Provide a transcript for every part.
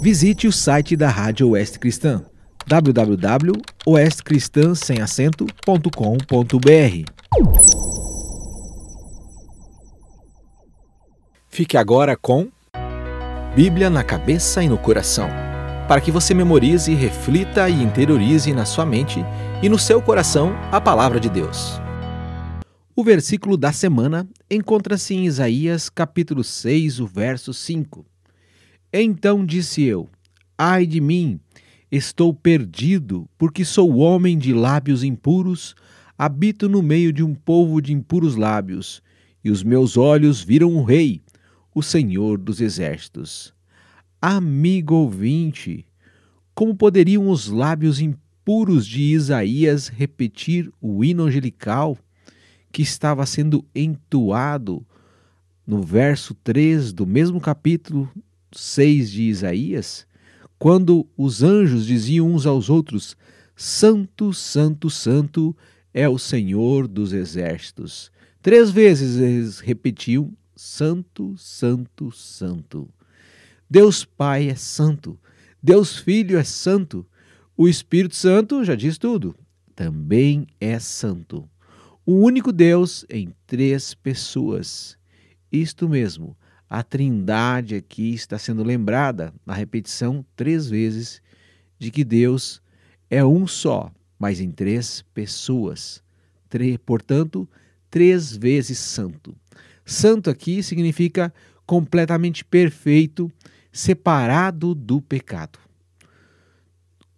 Visite o site da Rádio Oeste Cristã www.oestcristãsemacento.com.br Fique agora com Bíblia na cabeça e no coração, para que você memorize, reflita e interiorize na sua mente e no seu coração a palavra de Deus. O versículo da semana encontra-se em Isaías capítulo 6, o verso 5. Então disse eu: Ai de mim, estou perdido, porque sou homem de lábios impuros, habito no meio de um povo de impuros lábios, e os meus olhos viram o Rei, o Senhor dos Exércitos. Amigo ouvinte, como poderiam os lábios impuros de Isaías repetir o hino angelical que estava sendo entoado no verso 3 do mesmo capítulo 6 de Isaías, quando os anjos diziam uns aos outros: Santo, Santo, Santo é o Senhor dos exércitos. Três vezes eles repetiam: Santo, Santo, Santo. Deus Pai é santo, Deus Filho é santo, o Espírito Santo já diz tudo, também é santo. O único Deus em três pessoas. Isto mesmo, a Trindade aqui está sendo lembrada na repetição três vezes de que Deus é um só, mas em três pessoas. portanto, três vezes santo. Santo aqui significa completamente perfeito, separado do pecado.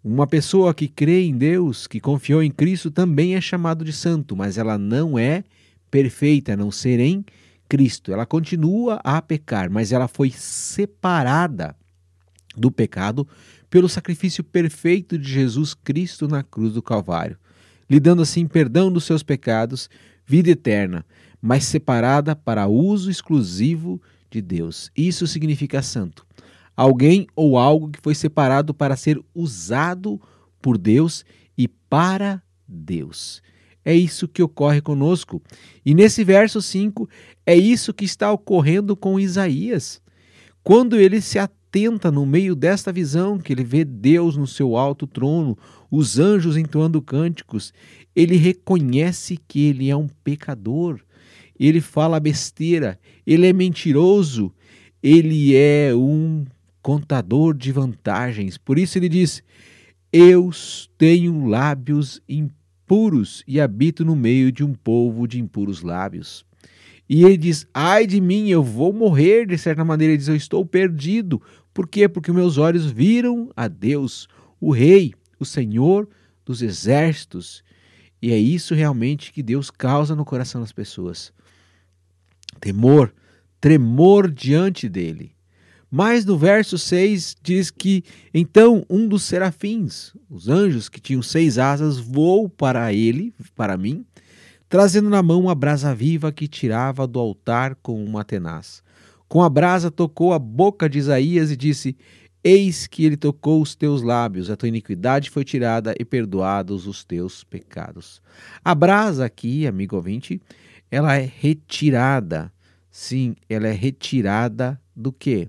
Uma pessoa que crê em Deus, que confiou em Cristo, também é chamado de santo, mas ela não é perfeita, a não ser em Cristo. Ela continua a pecar, mas ela foi separada do pecado pelo sacrifício perfeito de Jesus Cristo na cruz do Calvário, lhe dando assim perdão dos seus pecados, vida eterna, mas separada para uso exclusivo de Deus. Isso significa santo. Alguém ou algo que foi separado para ser usado por Deus e para Deus. É isso que ocorre conosco. E nesse verso 5, é isso que está ocorrendo com Isaías. Quando ele se atenta no meio desta visão, que ele vê Deus no seu alto trono, os anjos entoando cânticos, ele reconhece que ele é um pecador. Ele fala besteira, ele é mentiroso, ele é um contador de vantagens. Por isso ele diz: Eu tenho lábios impuros puros e habito no meio de um povo de impuros lábios. E ele diz: Ai de mim, eu vou morrer. De certa maneira, ele diz: Eu estou perdido. Por quê? Porque meus olhos viram a Deus, o Rei, o Senhor dos exércitos. E é isso realmente que Deus causa no coração das pessoas: temor, tremor diante dele. Mas no verso 6 diz que então um dos serafins, os anjos que tinham seis asas, voou para ele, para mim, trazendo na mão a brasa viva que tirava do altar com uma tenaz. Com a brasa tocou a boca de Isaías e disse: Eis que ele tocou os teus lábios, a tua iniquidade foi tirada e perdoados os teus pecados. A brasa aqui, amigo ouvinte, ela é retirada. Sim, ela é retirada do quê?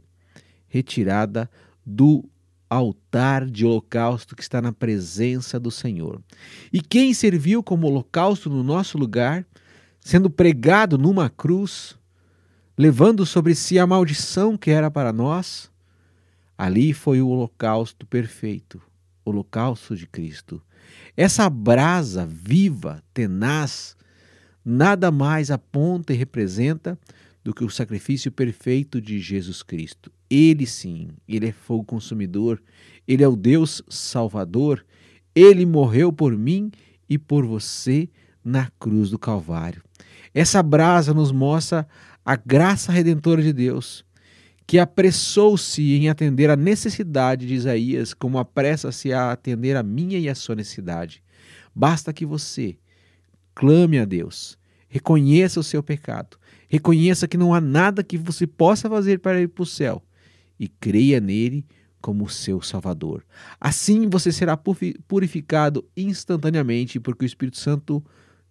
Retirada do altar de holocausto que está na presença do Senhor. E quem serviu como holocausto no nosso lugar, sendo pregado numa cruz, levando sobre si a maldição que era para nós, ali foi o holocausto perfeito, o holocausto de Cristo. Essa brasa viva, tenaz, nada mais aponta e representa do que o sacrifício perfeito de Jesus Cristo. Ele sim, ele é fogo consumidor, ele é o Deus salvador, ele morreu por mim e por você na cruz do Calvário. Essa brasa nos mostra a graça redentora de Deus, que apressou-se em atender a necessidade de Isaías, como apressa-se a atender a minha e a sua necessidade. Basta que você clame a Deus, reconheça o seu pecado, reconheça que não há nada que você possa fazer para ir para o céu e creia nele como seu Salvador. Assim você será purificado instantaneamente, porque o Espírito Santo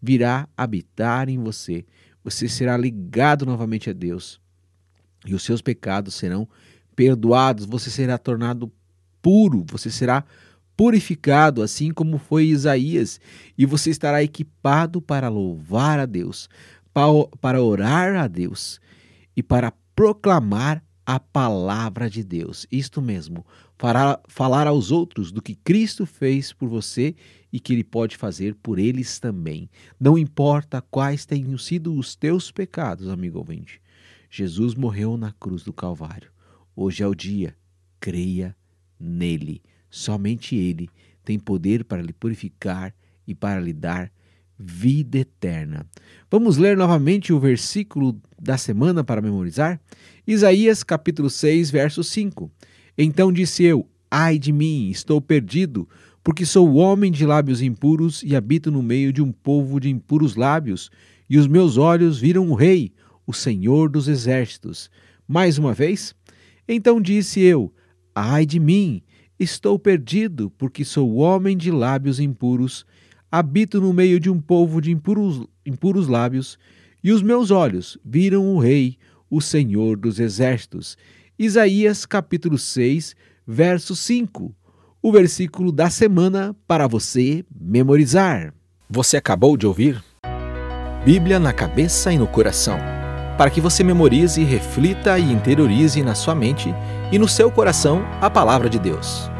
virá habitar em você. Você será ligado novamente a Deus e os seus pecados serão perdoado, você será tornado puro, você será purificado, assim como foi Isaías, e você estará equipado para louvar a Deus, para orar a Deus e para proclamar a palavra de Deus. Isto mesmo, fará, falar aos outros do que Cristo fez por você e que Ele pode fazer por eles também. Não importa quais tenham sido os teus pecados, amigo ouvinte. Jesus morreu na cruz do Calvário. Hoje é o dia. Creia nele. Somente Ele tem poder para lhe purificar e para lhe dar vida eterna. Vamos ler novamente o versículo da semana para memorizar? Isaías capítulo 6, verso 5. Então disse eu: Ai de mim, estou perdido, porque sou homem de lábios impuros e habito no meio de um povo de impuros lábios, e os meus olhos viram o Rei, o Senhor dos exércitos. Mais uma vez? Então disse eu: Ai de mim, estou perdido, porque sou homem de lábios impuros habito no meio de um povo de impuros, impuros lábios, e os meus olhos viram o Rei, o Senhor dos Exércitos. Isaías capítulo 6, verso 5. O versículo da semana para você memorizar. Você acabou de ouvir? Bíblia na cabeça e no coração. Para que você memorize, reflita e interiorize na sua mente e no seu coração a palavra de Deus.